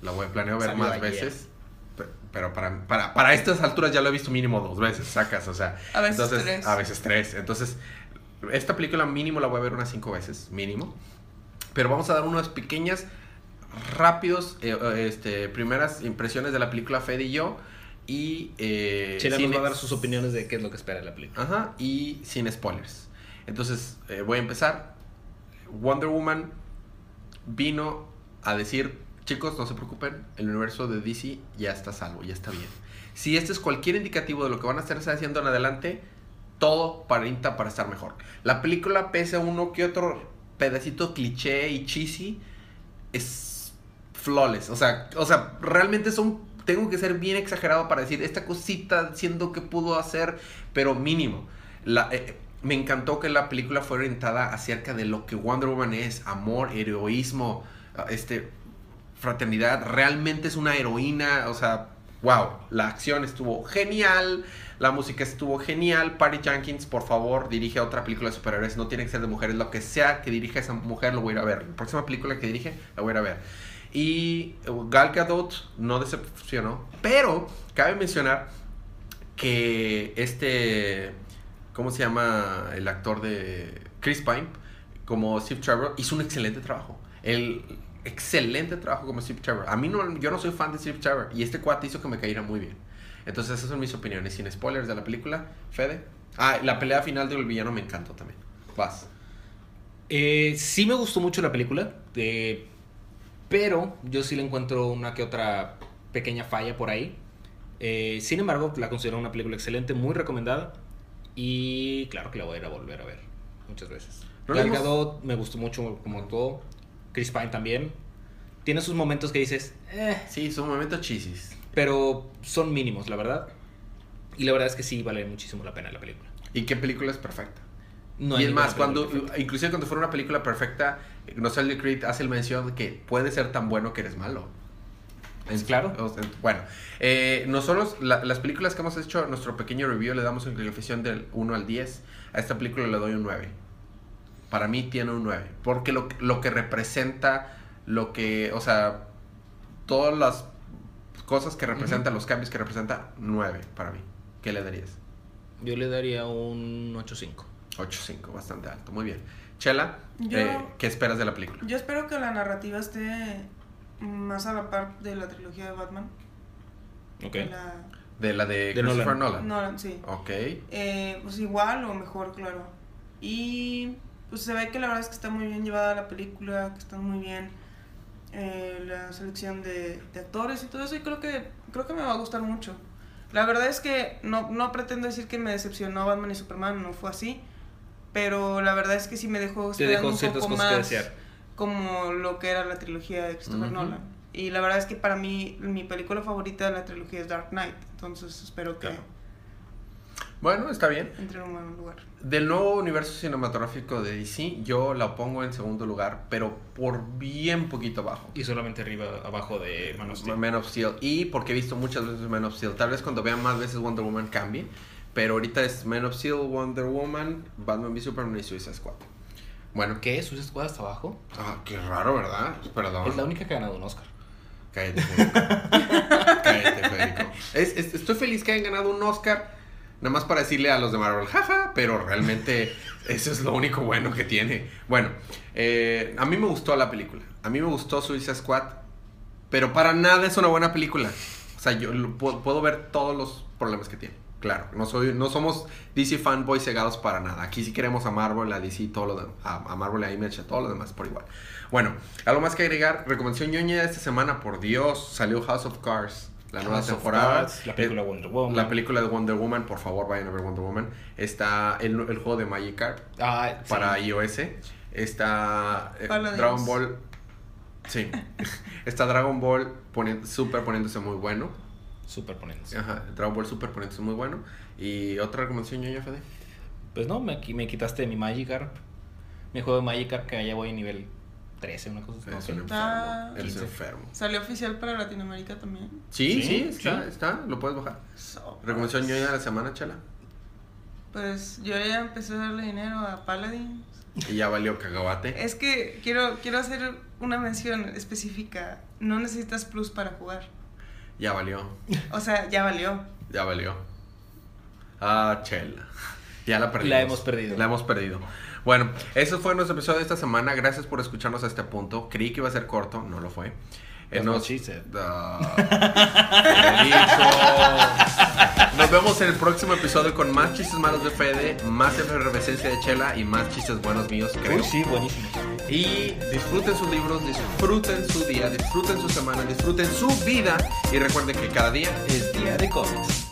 La voy a planeo ver Salió más ayer. veces. Pe- Pero para, para, para estas alturas ya lo he visto mínimo dos veces, sacas, o sea. A veces entonces, tres. A veces tres. Entonces, esta película mínimo la voy a ver unas cinco veces, mínimo. Pero vamos a dar unas pequeñas, rápidos, eh, eh, este, primeras impresiones de la película Fede y yo. Y. Eh, sin nos va a dar sus opiniones de qué es lo que espera de la película. Ajá, y sin spoilers. Entonces, eh, voy a empezar. Wonder Woman vino a decir, chicos, no se preocupen, el universo de DC ya está salvo, ya está bien. Si este es cualquier indicativo de lo que van a estar haciendo en adelante, todo parinta para estar mejor. La película, pese a uno que otro pedacito cliché y cheesy, es flawless. O sea, o sea, realmente son. Tengo que ser bien exagerado para decir esta cosita, siendo que pudo hacer, pero mínimo. Eh, me encantó que la película fue orientada acerca de lo que Wonder Woman es: amor, heroísmo, ah, este, fraternidad. Realmente es una heroína, o sea, wow, la acción estuvo genial, la música estuvo genial. Patty Jenkins, por favor, dirige otra película de superhéroes. No tiene que ser de mujeres, lo que sea que dirija esa mujer lo voy a ir a ver. La próxima película que dirige la voy a ir a ver. Y Gal Gadot no decepcionó, pero cabe mencionar que este, ¿cómo se llama el actor de Chris Pine? Como Steve Trevor hizo un excelente trabajo. El excelente trabajo como Steve Trevor. A mí no, yo no soy fan de Steve Trevor y este cuate hizo que me cayera muy bien. Entonces esas son mis opiniones, sin spoilers de la película. Fede. Ah, la pelea final del villano me encantó también. Vas. Eh, sí me gustó mucho la película, eh, pero yo sí le encuentro una que otra pequeña falla por ahí. Eh, sin embargo, la considero una película excelente, muy recomendada. Y claro que la voy a ir a volver a ver muchas veces. ¿No Gal? Gadot me gustó mucho como todo. Chris Pine también. Tiene sus momentos que dices, eh, Sí, son momentos chisis. pero son mínimos, la verdad. Y la verdad es que sí vale muchísimo la pena la película. ¿Y qué película es perfecta? No y es más, cuando, perfecta. inclusive cuando fuera una película perfecta, Nostalgia Creed hace el mención de que puede ser tan bueno que eres malo. Es claro. bueno, eh, nosotros, la- las películas que hemos hecho, nuestro pequeño review, le damos en calificación del 1 al 10. A esta película le doy un 9. Para mí tiene un 9. Porque lo, lo que representa, lo que, o sea, todas las cosas que representa, los cambios que representa, 9 para mí. ¿Qué le darías? Yo le daría un 8.5. 8.5, bastante alto. Muy bien. Chela, Yo- eh, ¿qué esperas de la película? Yo espero que la narrativa esté más a la par de la trilogía de Batman. Ok. De la De la de, De Christopher Nolan. Nolan. Nolan, sí. Ok. Eh, pues igual o mejor, claro. Y pues se ve que la verdad es que está muy bien llevada la película, que está muy bien eh, la selección de, de actores y todo eso. Y creo que, creo que me va a gustar mucho. La verdad es que no, no pretendo decir que me decepcionó Batman y Superman, no fue así. Pero la verdad es que sí me dejó esperando dejó un poco más como lo que era la trilogía de Christopher. Nolan. Y la verdad es que para mí mi película favorita de la trilogía es Dark Knight. Entonces espero que Claro. Bueno, está bien. entre en un buen lugar. Del nuevo universo cinematográfico de DC, yo la pongo en segundo lugar, pero por bien poquito abajo. Y solamente arriba, abajo de Man of Steel. Man of Steel. Y porque he visto muchas veces Man of Steel. Tal vez cuando vea más veces Wonder Woman cambie. Pero ahorita es Man of Steel, Wonder Woman, Batman v Superman y Suicide Squad. Bueno, ¿Qué? ¿Suicide Squad hasta abajo? Ah, qué raro, ¿verdad? Perdón. Es la única que ha ganado un Oscar. Cállate, Federico. Cállate, Federico. Es- es- estoy feliz que hayan ganado un Oscar. Nada más para decirle a los de Marvel, jaja, pero realmente eso es lo único bueno que tiene. Bueno, eh, a mí me gustó la película. A mí me gustó Suicide Squad. Pero para nada es una buena película. O sea, yo puedo, puedo ver todos los problemas que tiene. Claro, no, soy, no somos DC fanboys cegados para nada. Aquí sí queremos a Marvel, a DC, todo lo de- a, a Marvel, a Image, a todo lo demás por igual. Bueno, algo más que agregar. Recomendación ñoña esta semana, por Dios, salió House of Cards, la nueva House temporada. Cards, la película Eh, Wonder Woman. La película de Wonder Woman, por favor, vayan a ver Wonder Woman. Está el, el juego de Magikarp Ah, sí. para iOS. Está eh, Paladins. Dragon Ball. Sí. Está Dragon Ball poni- super poniéndose muy bueno. Superponiéndose. Ajá, Dragon Ball Super poniéndose muy bueno. Y otra recomendación, ñoña, Fede. Pues no, me, me quitaste mi Magikarp. Mi juego de Magikarp que ya voy a nivel 13, una cosa así. No un enfermo. Ah. Eres 15. enfermo. Salió oficial para Latinoamérica también. Sí, sí, Sí, está, sí. está. Lo puedes bajar. So, Recomendación ñoña de la semana, chala. Pues yo ya empecé a darle dinero a Paladins. Y ya valió cagabate. Es que quiero, quiero hacer una mención específica. No necesitas plus para jugar. Ya valió. O sea, ya valió. Ya valió. Ah, chela. Ya la perdimos. La hemos perdido. La hemos perdido. Bueno, eso fue nuestro episodio de esta semana. Gracias por escucharnos a este punto. Creí que iba a ser corto, no lo fue. Eh, nos- Federico. Nos vemos en el próximo episodio con más chistes malos de Fede, más efervescencia de Chela y más chistes buenos míos, creo. Uy, sí, buenísimo. Y disfruten sus libros, disfruten su día, disfruten su semana, disfruten su vida y recuerden que cada día Es día de cómics.